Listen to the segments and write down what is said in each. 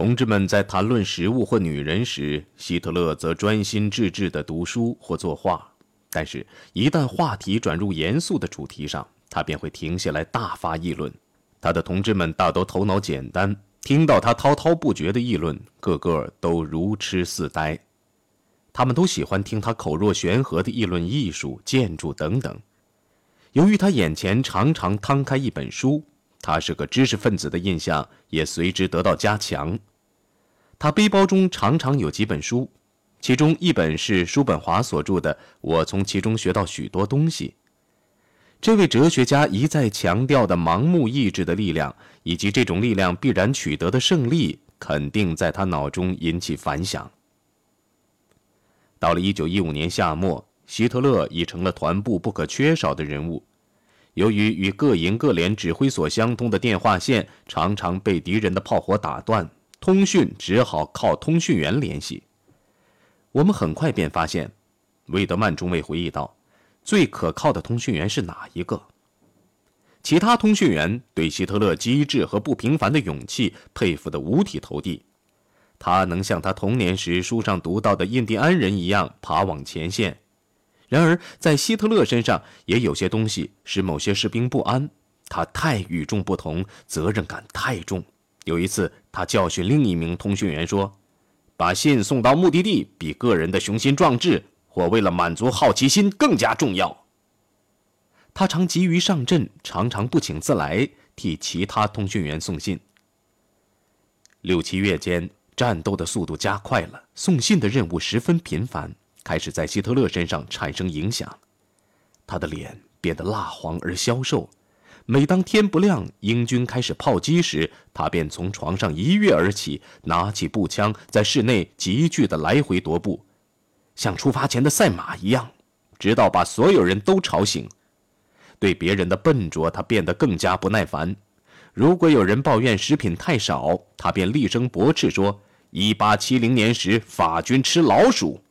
同志们在谈论食物或女人时，希特勒则专心致志地读书或作画。但是，一旦话题转入严肃的主题上，他便会停下来大发议论。他的同志们大都头脑简单，听到他滔滔不绝的议论，个个都如痴似呆。他们都喜欢听他口若悬河的议论艺术、建筑等等。由于他眼前常常摊开一本书。他是个知识分子的印象也随之得到加强。他背包中常常有几本书，其中一本是叔本华所著的《我从其中学到许多东西》。这位哲学家一再强调的盲目意志的力量，以及这种力量必然取得的胜利，肯定在他脑中引起反响。到了1915年夏末，希特勒已成了团部不可缺少的人物。由于与各营各连指挥所相通的电话线常常被敌人的炮火打断，通讯只好靠通讯员联系。我们很快便发现，魏德曼中尉回忆道：“最可靠的通讯员是哪一个？”其他通讯员对希特勒机智和不平凡的勇气佩服得五体投地。他能像他童年时书上读到的印第安人一样爬往前线。然而，在希特勒身上也有些东西使某些士兵不安。他太与众不同，责任感太重。有一次，他教训另一名通讯员说：“把信送到目的地，比个人的雄心壮志或为了满足好奇心更加重要。”他常急于上阵，常常不请自来替其他通讯员送信。六七月间，战斗的速度加快了，送信的任务十分频繁。开始在希特勒身上产生影响，他的脸变得蜡黄而消瘦。每当天不亮，英军开始炮击时，他便从床上一跃而起，拿起步枪，在室内急剧的来回踱步，像出发前的赛马一样，直到把所有人都吵醒。对别人的笨拙，他变得更加不耐烦。如果有人抱怨食品太少，他便厉声驳斥说：“一八七零年时，法军吃老鼠。”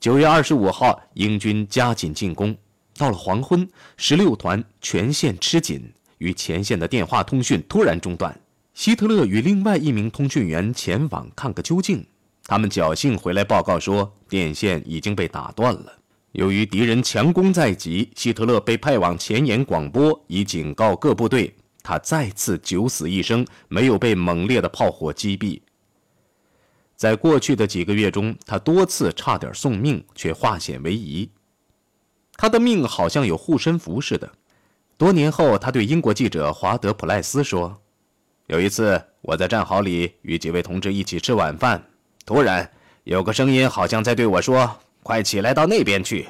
九月二十五号，英军加紧进攻。到了黄昏，十六团全线吃紧，与前线的电话通讯突然中断。希特勒与另外一名通讯员前往看个究竟。他们侥幸回来报告说，电线已经被打断了。由于敌人强攻在即，希特勒被派往前沿广播，以警告各部队。他再次九死一生，没有被猛烈的炮火击毙。在过去的几个月中，他多次差点送命，却化险为夷。他的命好像有护身符似的。多年后，他对英国记者华德普赖斯说：“有一次，我在战壕里与几位同志一起吃晚饭，突然有个声音好像在对我说：‘快起来到那边去。’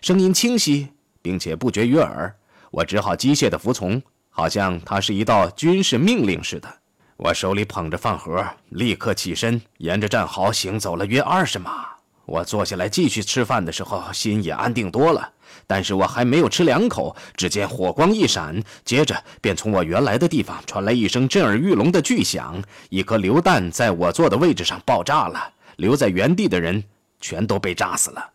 声音清晰，并且不绝于耳，我只好机械地服从，好像它是一道军事命令似的。”我手里捧着饭盒，立刻起身，沿着战壕行走了约二十码。我坐下来继续吃饭的时候，心也安定多了。但是我还没有吃两口，只见火光一闪，接着便从我原来的地方传来一声震耳欲聋的巨响，一颗榴弹在我坐的位置上爆炸了，留在原地的人全都被炸死了。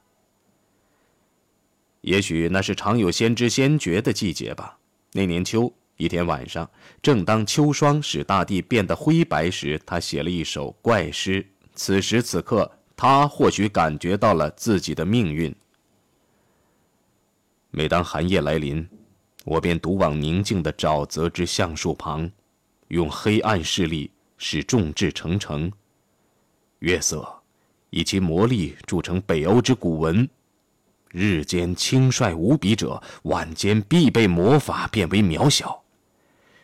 也许那是常有先知先觉的季节吧。那年秋。一天晚上，正当秋霜使大地变得灰白时，他写了一首怪诗。此时此刻，他或许感觉到了自己的命运。每当寒夜来临，我便独往宁静的沼泽之橡树旁，用黑暗势力使众志成城。月色以其魔力铸成北欧之古文。日间轻率无比者，晚间必被魔法变为渺小。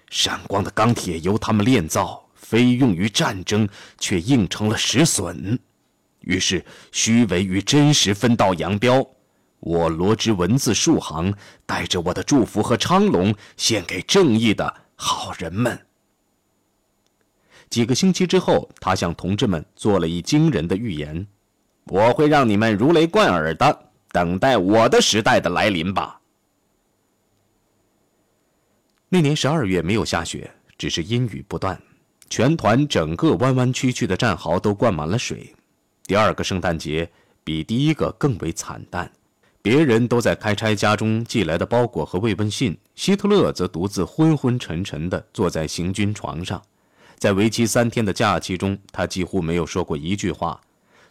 闪光的钢铁由他们炼造，非用于战争，却硬成了石笋。于是，虚伪与真实分道扬镳。我罗织文字数行，带着我的祝福和昌隆，献给正义的好人们。几个星期之后，他向同志们做了一惊人的预言：“我会让你们如雷贯耳的等待我的时代的来临吧。”那年十二月没有下雪，只是阴雨不断，全团整个弯弯曲曲的战壕都灌满了水。第二个圣诞节比第一个更为惨淡，别人都在开拆家中寄来的包裹和慰问信，希特勒则独自昏昏沉沉地坐在行军床上，在为期三天的假期中，他几乎没有说过一句话。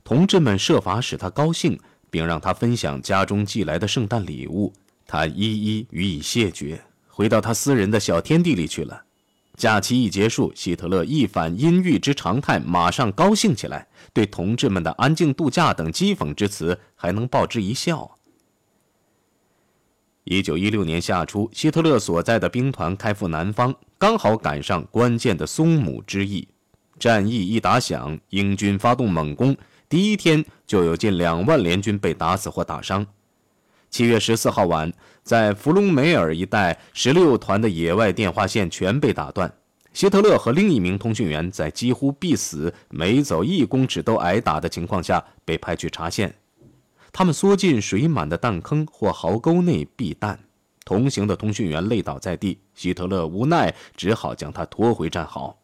同志们设法使他高兴，并让他分享家中寄来的圣诞礼物，他一一予以谢绝，回到他私人的小天地里去了。假期一结束，希特勒一反阴郁之常态，马上高兴起来，对同志们的安静度假等讥讽之词还能报之一笑。一九一六年夏初，希特勒所在的兵团开赴南方，刚好赶上关键的松姆之役。战役一打响，英军发动猛攻，第一天就有近两万联军被打死或打伤。七月十四号晚，在弗隆梅尔一带，十六团的野外电话线全被打断。希特勒和另一名通讯员在几乎必死、每走一公尺都挨打的情况下被派去查线。他们缩进水满的弹坑或壕沟内避弹。同行的通讯员累倒在地，希特勒无奈只好将他拖回战壕。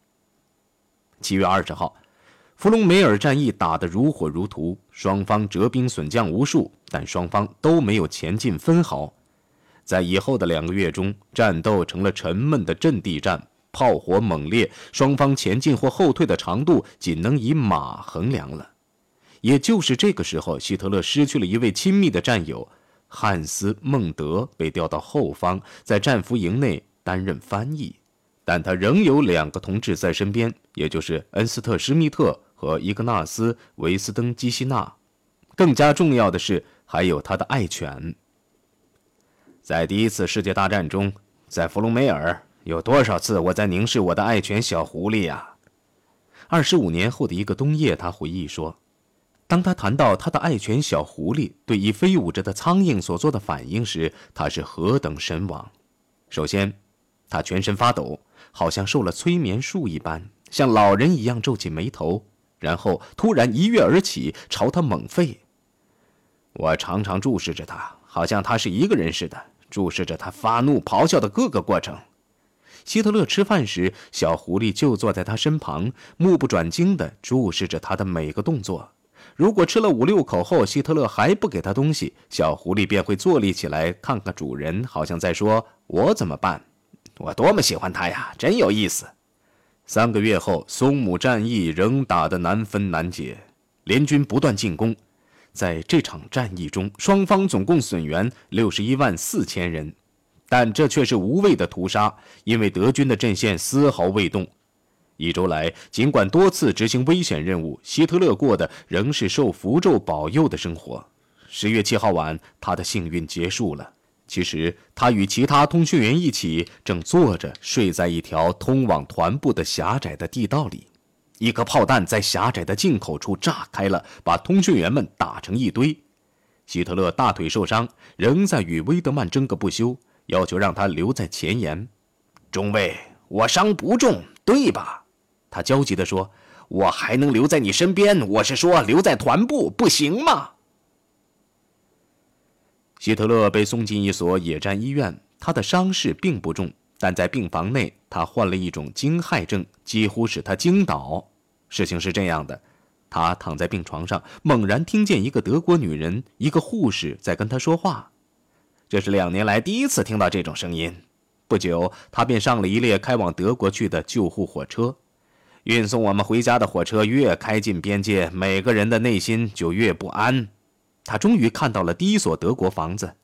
七月二十号。弗隆梅尔战役打得如火如荼，双方折兵损将无数，但双方都没有前进分毫。在以后的两个月中，战斗成了沉闷的阵地战，炮火猛烈，双方前进或后退的长度仅能以马衡量了。也就是这个时候，希特勒失去了一位亲密的战友，汉斯·孟德被调到后方，在战俘营内担任翻译，但他仍有两个同志在身边，也就是恩斯特·施密特。和伊格纳斯·维斯登基希纳，更加重要的是，还有他的爱犬。在第一次世界大战中，在弗隆梅尔，有多少次我在凝视我的爱犬小狐狸呀？二十五年后的一个冬夜，他回忆说：“当他谈到他的爱犬小狐狸对已飞舞着的苍蝇所做的反应时，他是何等神往！首先，他全身发抖，好像受了催眠术一般，像老人一样皱起眉头。”然后突然一跃而起，朝他猛吠。我常常注视着他，好像他是一个人似的，注视着他发怒、咆哮的各个过程。希特勒吃饭时，小狐狸就坐在他身旁，目不转睛地注视着他的每个动作。如果吃了五六口后，希特勒还不给他东西，小狐狸便会坐立起来，看看主人，好像在说：“我怎么办？我多么喜欢他呀，真有意思。”三个月后，松姆战役仍打得难分难解，联军不断进攻。在这场战役中，双方总共损员六十一万四千人，但这却是无谓的屠杀，因为德军的阵线丝毫未动。一周来，尽管多次执行危险任务，希特勒过的仍是受符咒保佑的生活。十月七号晚，他的幸运结束了。其实，他与其他通讯员一起正坐着睡在一条通往团部的狭窄的地道里。一颗炮弹在狭窄的进口处炸开了，把通讯员们打成一堆。希特勒大腿受伤，仍在与威德曼争个不休，要求让他留在前沿。中尉，我伤不重，对吧？他焦急地说：“我还能留在你身边，我是说留在团部，不行吗？”希特勒被送进一所野战医院，他的伤势并不重，但在病房内，他患了一种惊骇症，几乎使他惊倒。事情是这样的：他躺在病床上，猛然听见一个德国女人，一个护士在跟他说话。这是两年来第一次听到这种声音。不久，他便上了一列开往德国去的救护火车。运送我们回家的火车越开进边界，每个人的内心就越不安。他终于看到了第一所德国房子，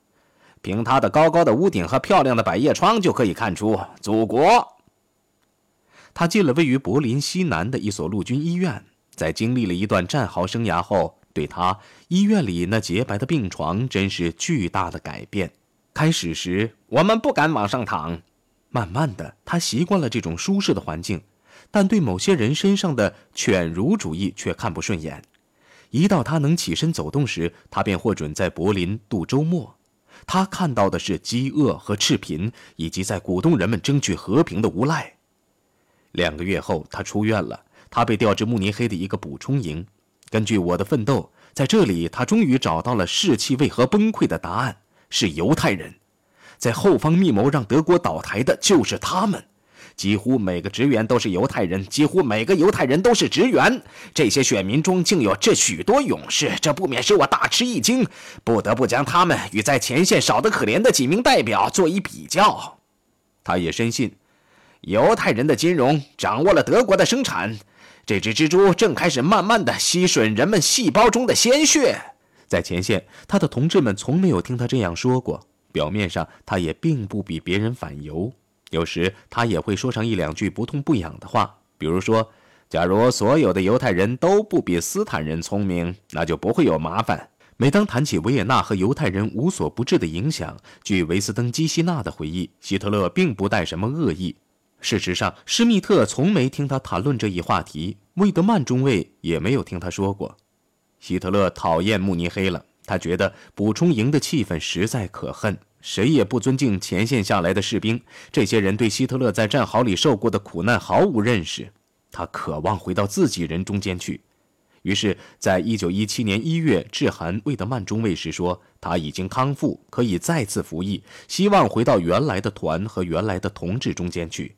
凭它的高高的屋顶和漂亮的百叶窗就可以看出祖国。他进了位于柏林西南的一所陆军医院，在经历了一段战壕生涯后，对他医院里那洁白的病床真是巨大的改变。开始时我们不敢往上躺，慢慢的他习惯了这种舒适的环境，但对某些人身上的犬儒主义却看不顺眼。一到他能起身走动时，他便获准在柏林度周末。他看到的是饥饿和赤贫，以及在鼓动人们争取和平的无赖。两个月后，他出院了。他被调至慕尼黑的一个补充营。根据我的奋斗，在这里，他终于找到了士气为何崩溃的答案：是犹太人，在后方密谋让德国倒台的就是他们。几乎每个职员都是犹太人，几乎每个犹太人都是职员。这些选民中竟有这许多勇士，这不免使我大吃一惊，不得不将他们与在前线少得可怜的几名代表做一比较。他也深信，犹太人的金融掌握了德国的生产，这只蜘蛛正开始慢慢的吸吮人们细胞中的鲜血。在前线，他的同志们从没有听他这样说过。表面上，他也并不比别人反犹。有时，他也会说上一两句不痛不痒的话，比如说：“假如所有的犹太人都不比斯坦人聪明，那就不会有麻烦。”每当谈起维也纳和犹太人无所不至的影响，据维斯登基希纳的回忆，希特勒并不带什么恶意。事实上，施密特从没听他谈论这一话题，魏德曼中尉也没有听他说过。希特勒讨厌慕尼黑了，他觉得补充营的气氛实在可恨，谁也不尊敬前线下来的士兵。这些人对希特勒在战壕里受过的苦难毫无认识。他渴望回到自己人中间去，于是，在一九一七年一月致函魏德曼中尉时说，他已经康复，可以再次服役，希望回到原来的团和原来的同志中间去。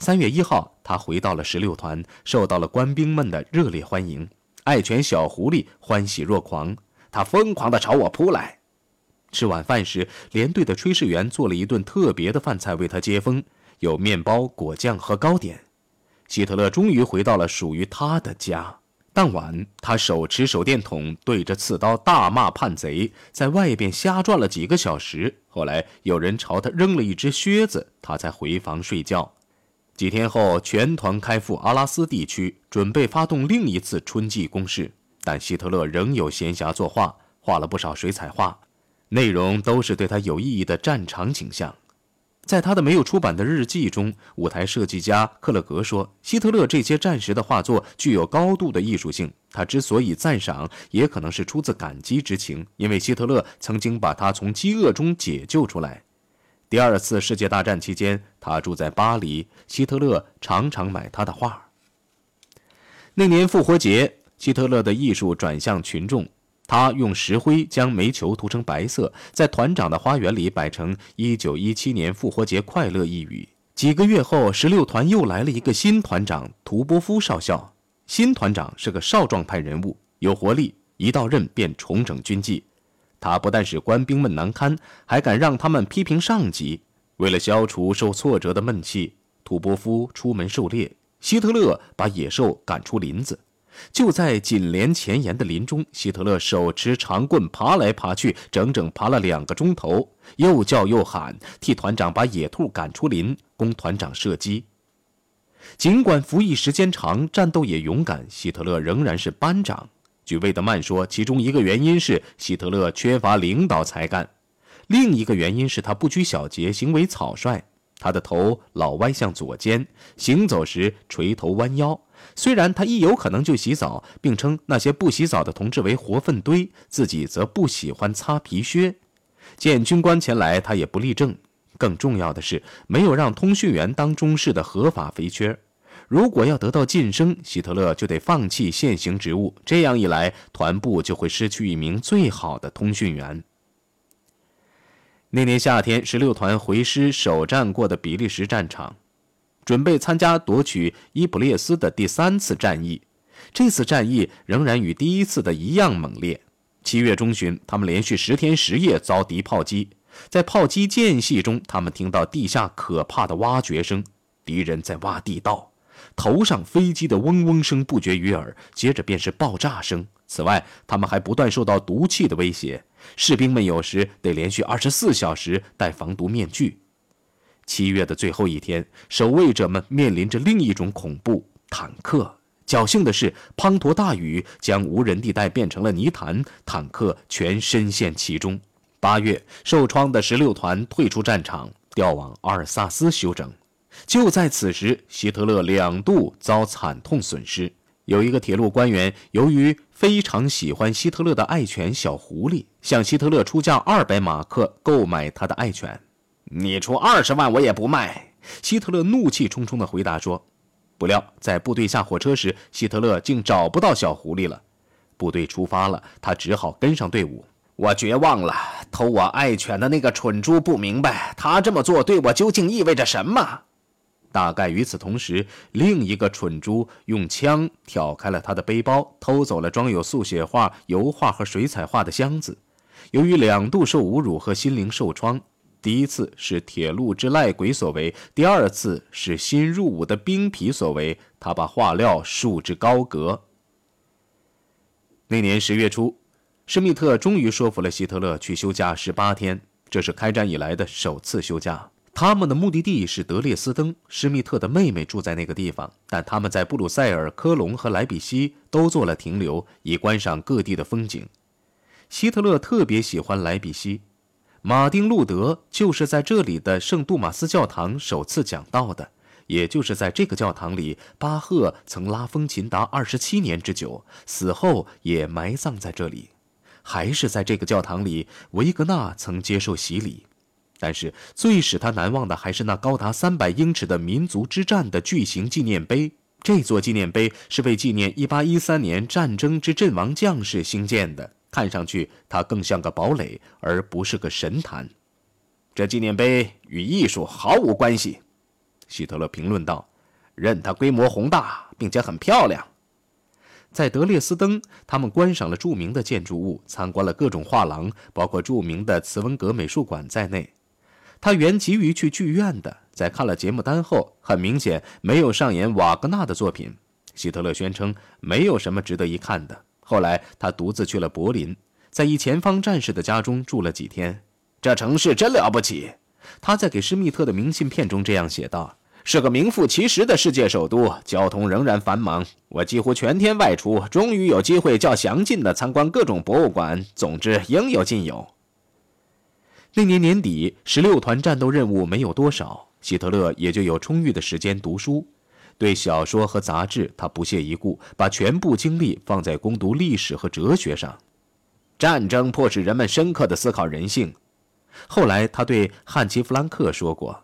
三月一号，他回到了十六团，受到了官兵们的热烈欢迎。爱犬小狐狸欢喜若狂，他疯狂地朝我扑来。吃晚饭时，连队的炊事员做了一顿特别的饭菜为他接风，有面包、果酱和糕点。希特勒终于回到了属于他的家。当晚，他手持手电筒，对着刺刀大骂叛贼，在外边瞎转了几个小时。后来有人朝他扔了一只靴子，他才回房睡觉。几天后，全团开赴阿拉斯地区，准备发动另一次春季攻势。但希特勒仍有闲暇作画，画了不少水彩画，内容都是对他有意义的战场景象。在他的没有出版的日记中，舞台设计家克勒格说：“希特勒这些战时的画作具有高度的艺术性。他之所以赞赏，也可能是出自感激之情，因为希特勒曾经把他从饥饿中解救出来。”第二次世界大战期间，他住在巴黎。希特勒常常买他的画。那年复活节，希特勒的艺术转向群众。他用石灰将煤球涂成白色，在团长的花园里摆成“一九一七年复活节快乐”一语。几个月后，十六团又来了一个新团长图波夫少校。新团长是个少壮派人物，有活力，一到任便重整军纪。他不但使官兵们难堪，还敢让他们批评上级。为了消除受挫折的闷气，图波夫出门狩猎。希特勒把野兽赶出林子。就在紧连前沿的林中，希特勒手持长棍爬来爬去，整整爬了两个钟头，又叫又喊，替团长把野兔赶出林，供团长射击。尽管服役时间长，战斗也勇敢，希特勒仍然是班长。据魏德曼说，其中一个原因是希特勒缺乏领导才干，另一个原因是他不拘小节，行为草率。他的头老歪向左肩，行走时垂头弯腰。虽然他一有可能就洗澡，并称那些不洗澡的同志为活粪堆，自己则不喜欢擦皮靴。见军官前来，他也不立正。更重要的是，没有让通讯员当中士的合法肥缺。如果要得到晋升，希特勒就得放弃现行职务。这样一来，团部就会失去一名最好的通讯员。那年夏天，十六团回师首战过的比利时战场，准备参加夺取伊普列斯的第三次战役。这次战役仍然与第一次的一样猛烈。七月中旬，他们连续十天十夜遭敌炮击，在炮击间隙中，他们听到地下可怕的挖掘声，敌人在挖地道。头上飞机的嗡嗡声不绝于耳，接着便是爆炸声。此外，他们还不断受到毒气的威胁，士兵们有时得连续二十四小时戴防毒面具。七月的最后一天，守卫者们面临着另一种恐怖——坦克。侥幸的是，滂沱大雨将无人地带变成了泥潭，坦克全深陷其中。八月，受创的十六团退出战场，调往阿尔萨斯休整。就在此时，希特勒两度遭惨痛损失。有一个铁路官员由于非常喜欢希特勒的爱犬小狐狸，向希特勒出价二百马克购买他的爱犬。你出二十万，我也不卖。希特勒怒气冲冲地回答说。不料，在部队下火车时，希特勒竟找不到小狐狸了。部队出发了，他只好跟上队伍。我绝望了，偷我爱犬的那个蠢猪不明白，他这么做对我究竟意味着什么。大概与此同时，另一个蠢猪用枪挑开了他的背包，偷走了装有速写画、油画和水彩画的箱子。由于两度受侮辱和心灵受创，第一次是铁路之赖鬼所为，第二次是新入伍的兵痞所为。他把画料束之高阁。那年十月初，施密特终于说服了希特勒去休假十八天，这是开战以来的首次休假。他们的目的地是德列斯登，施密特的妹妹住在那个地方，但他们在布鲁塞尔、科隆和莱比锡都做了停留，以观赏各地的风景。希特勒特别喜欢莱比锡。马丁·路德就是在这里的圣杜马斯教堂首次讲道的，也就是在这个教堂里，巴赫曾拉风琴达二十七年之久，死后也埋葬在这里。还是在这个教堂里，维格纳曾接受洗礼。但是最使他难忘的，还是那高达三百英尺的民族之战的巨型纪念碑。这座纪念碑是为纪念一八一三年战争之阵亡将士兴建的。看上去，它更像个堡垒，而不是个神坛。这纪念碑与艺术毫无关系，希特勒评论道：“任它规模宏大，并且很漂亮。”在德列斯登，他们观赏了著名的建筑物，参观了各种画廊，包括著名的茨文格美术馆在内。他原急于去剧院的，在看了节目单后，很明显没有上演瓦格纳的作品。希特勒宣称没有什么值得一看的。后来，他独自去了柏林，在一前方战士的家中住了几天。这城市真了不起，他在给施密特的明信片中这样写道：“是个名副其实的世界首都，交通仍然繁忙。我几乎全天外出，终于有机会较详尽地参观各种博物馆。总之，应有尽有。”那年年底，十六团战斗任务没有多少，希特勒也就有充裕的时间读书。对小说和杂志，他不屑一顾，把全部精力放在攻读历史和哲学上。战争迫使人们深刻地思考人性。后来，他对汉奇·弗兰克说过：“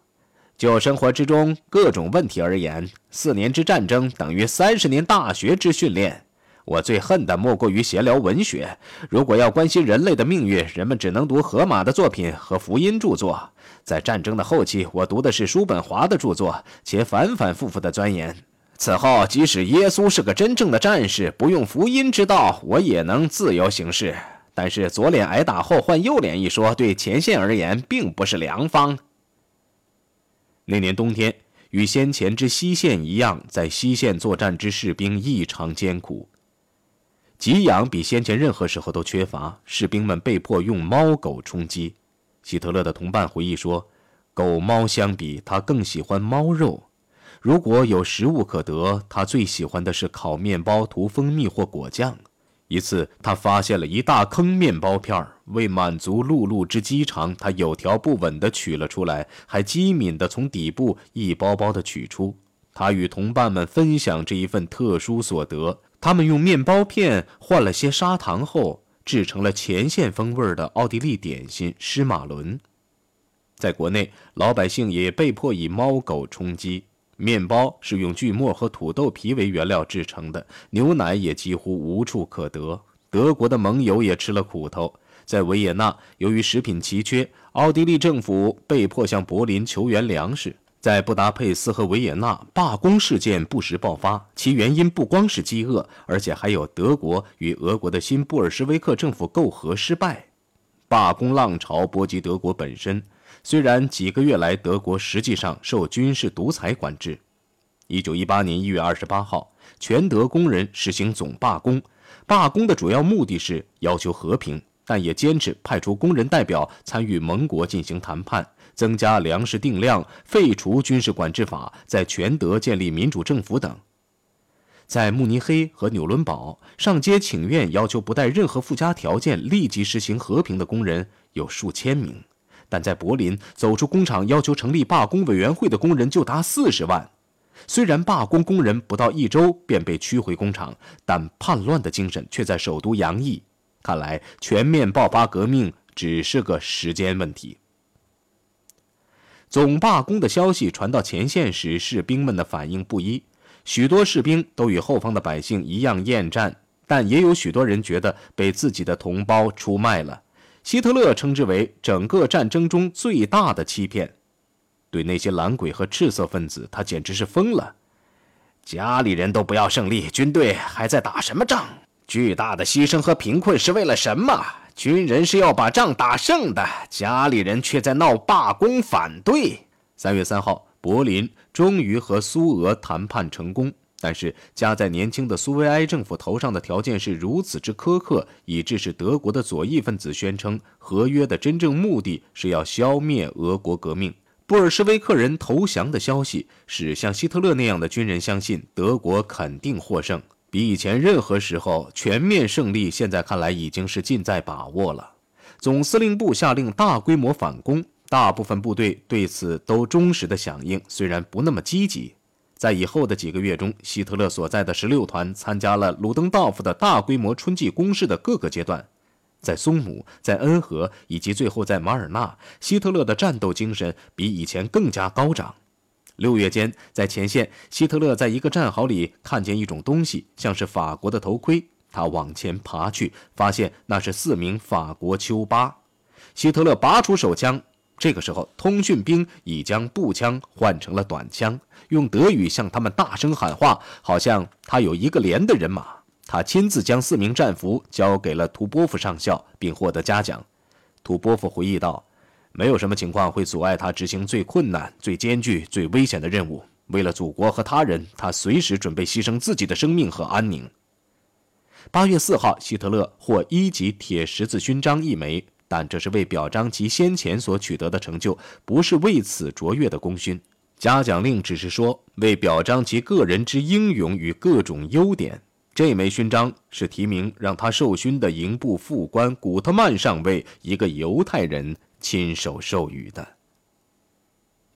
就生活之中各种问题而言，四年之战争等于三十年大学之训练。”我最恨的莫过于闲聊文学。如果要关心人类的命运，人们只能读荷马的作品和福音著作。在战争的后期，我读的是叔本华的著作，且反反复复地钻研。此后，即使耶稣是个真正的战士，不用福音之道，我也能自由行事。但是左脸挨打后换右脸一说，对前线而言并不是良方。那年冬天，与先前之西线一样，在西线作战之士兵异常艰苦。给养比先前任何时候都缺乏，士兵们被迫用猫狗充饥。希特勒的同伴回忆说：“狗猫相比，他更喜欢猫肉。如果有食物可得，他最喜欢的是烤面包涂蜂蜜或果酱。一次，他发现了一大坑面包片儿，为满足露露之饥肠，他有条不紊地取了出来，还机敏地从底部一包包地取出。他与同伴们分享这一份特殊所得。”他们用面包片换了些砂糖后，制成了前线风味的奥地利点心施马伦。在国内，老百姓也被迫以猫狗充饥。面包是用锯末和土豆皮为原料制成的，牛奶也几乎无处可得。德国的盟友也吃了苦头，在维也纳，由于食品奇缺，奥地利政府被迫向柏林求援粮食。在布达佩斯和维也纳，罢工事件不时爆发，其原因不光是饥饿，而且还有德国与俄国的新布尔什维克政府媾和失败。罢工浪潮波及德国本身，虽然几个月来德国实际上受军事独裁管制。一九一八年一月二十八号，全德工人实行总罢工，罢工的主要目的是要求和平，但也坚持派出工人代表参与盟国进行谈判。增加粮食定量，废除军事管制法，在全德建立民主政府等。在慕尼黑和纽伦堡上街请愿，要求不带任何附加条件立即实行和平的工人有数千名，但在柏林走出工厂要求成立罢工委员会的工人就达四十万。虽然罢工工人不到一周便被驱回工厂，但叛乱的精神却在首都洋溢。看来全面爆发革命只是个时间问题。总罢工的消息传到前线时，士兵们的反应不一。许多士兵都与后方的百姓一样厌战，但也有许多人觉得被自己的同胞出卖了。希特勒称之为整个战争中最大的欺骗。对那些懒鬼和赤色分子，他简直是疯了。家里人都不要胜利，军队还在打什么仗？巨大的牺牲和贫困是为了什么？军人是要把仗打胜的，家里人却在闹罢工反对。三月三号，柏林终于和苏俄谈判成功，但是加在年轻的苏维埃政府头上的条件是如此之苛刻，以致使德国的左翼分子宣称，合约的真正目的是要消灭俄国革命。布尔什维克人投降的消息使像希特勒那样的军人相信德国肯定获胜，比以前任何时候全面胜利，现在看来已经是近在把握了。总司令部下令大规模反攻，大部分部队对此都忠实的响应，虽然不那么积极。在以后的几个月中，希特勒所在的十六团参加了鲁登道夫的大规模春季攻势的各个阶段。在松姆、在恩和以及最后在马尔纳，希特勒的战斗精神比以前更加高涨。六月间，在前线，希特勒在一个战壕里看见一种东西，像是法国的头盔。他往前爬去，发现那是四名法国丘巴。希特勒拔出手枪，这个时候，通讯兵已将步枪换成了短枪，用德语向他们大声喊话，好像他有一个连的人马。他亲自将四名战俘交给了图波夫上校，并获得嘉奖。图波夫回忆道：“没有什么情况会阻碍他执行最困难、最艰巨、最危险的任务。为了祖国和他人，他随时准备牺牲自己的生命和安宁。”八月四号，希特勒获一级铁十字勋章一枚，但这是为表彰其先前所取得的成就，不是为此卓越的功勋。嘉奖令只是说为表彰其个人之英勇与各种优点。这枚勋章是提名让他受勋的营部副官古特曼上尉，一个犹太人亲手授予的。